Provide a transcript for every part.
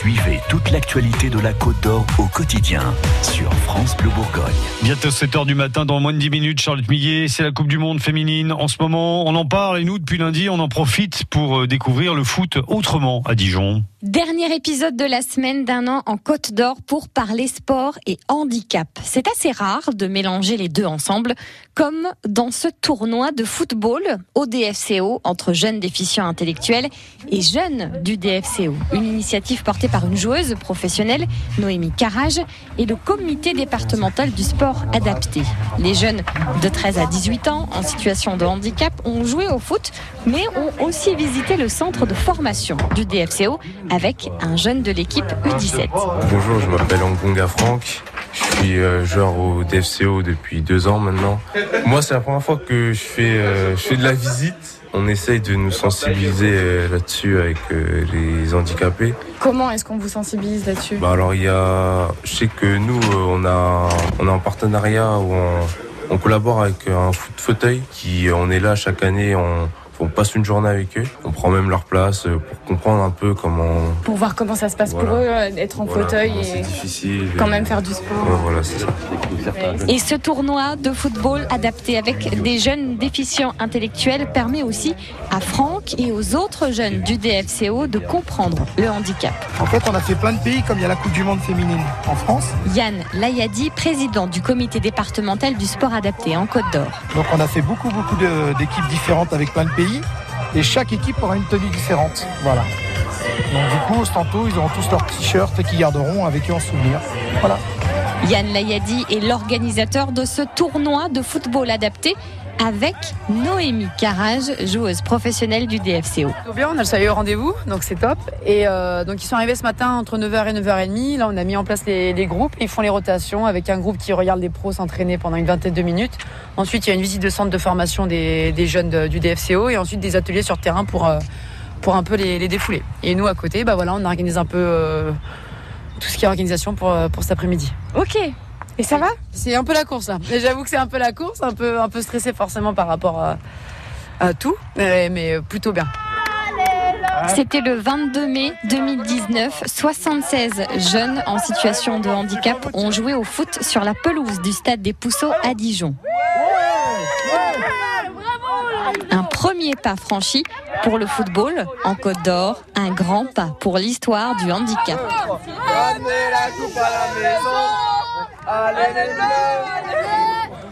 Suivez toute l'actualité de la Côte d'Or au quotidien sur France Bleu Bourgogne. Bientôt 7h du matin, dans moins de 10 minutes, Charlotte Millet, c'est la Coupe du Monde féminine. En ce moment, on en parle et nous, depuis lundi, on en profite pour euh, découvrir le foot autrement à Dijon. Dernier épisode de la semaine d'un an en Côte d'Or pour parler sport et handicap. C'est assez rare de mélanger les deux ensemble, comme dans ce tournoi de football au DFCO entre jeunes déficients intellectuels et jeunes du DFCO. Une initiative portée par une joueuse professionnelle, Noémie Carrage, et le comité départemental du sport adapté. Les jeunes de 13 à 18 ans en situation de handicap ont joué au foot, mais ont aussi visité le centre de formation du DFCO avec un jeune de l'équipe U17. Bonjour, je m'appelle Angonga Franck. Je suis euh, joueur au DFCO depuis deux ans maintenant. Moi, c'est la première fois que je fais, euh, je fais de la visite. On essaye de nous sensibiliser euh, là-dessus avec les handicapés. Comment est-ce qu'on vous sensibilise là-dessus? Bah alors il y a, je sais que nous on a, on a un partenariat où on, on collabore avec un foot fauteuil qui, on est là chaque année, on, on passe une journée avec eux, on prend même leur place euh, pour comprendre un peu comment. Pour voir comment ça se passe pour eux, euh, être en voilà, fauteuil C'est et difficile. quand même faire du sport. Ouais, voilà, c'est ça. Et ce tournoi de football adapté avec des jeunes déficients intellectuels permet aussi à Franck et aux autres jeunes du DFCO de comprendre le handicap. En fait, on a fait plein de pays, comme il y a la Coupe du Monde féminine en France. Yann Layadi, président du comité départemental du sport adapté en Côte d'Or. Donc, on a fait beaucoup, beaucoup d'équipes différentes avec plein de pays. Et chaque équipe aura une tenue différente. Voilà. Donc, du coup, tantôt, ils auront tous leur t-shirt et qu'ils garderont avec eux en souvenir. Voilà. Yann Layadi est l'organisateur de ce tournoi de football adapté avec Noémie Carrage, joueuse professionnelle du DFCO. Tout bien, on a le soleil au rendez-vous, donc c'est top. Et euh, donc ils sont arrivés ce matin entre 9h et 9h30. Là, on a mis en place les, groupes. Ils font les rotations avec un groupe qui regarde les pros s'entraîner pendant une vingtaine de minutes. Ensuite, il y a une visite de centre de formation des, des jeunes du DFCO et ensuite des ateliers sur terrain pour, euh, pour un peu les, les défouler. Et nous, à côté, bah voilà, on organise un peu euh, tout ce qui est organisation pour, euh, pour cet après-midi. Ok, Et ça va? C'est un peu la course là. Et J'avoue que c'est un peu la course, un peu, un peu stressé forcément par rapport à, à tout, mais, mais plutôt bien. C'était le 22 mai 2019. 76 jeunes en situation de handicap ont joué au foot sur la pelouse du stade des Pousseaux à Dijon. premier pas franchi pour le football en Côte d'Or, un grand pas pour l'histoire du handicap.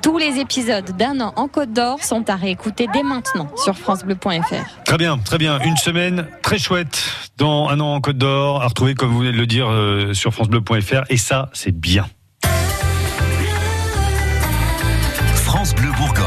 Tous les épisodes d'un an en Côte d'Or sont à réécouter dès maintenant sur FranceBleu.fr. Très bien, très bien. Une semaine très chouette dans un an en Côte d'Or, à retrouver, comme vous venez de le dire, euh, sur FranceBleu.fr. Et ça, c'est bien. France Bleu Bourgogne.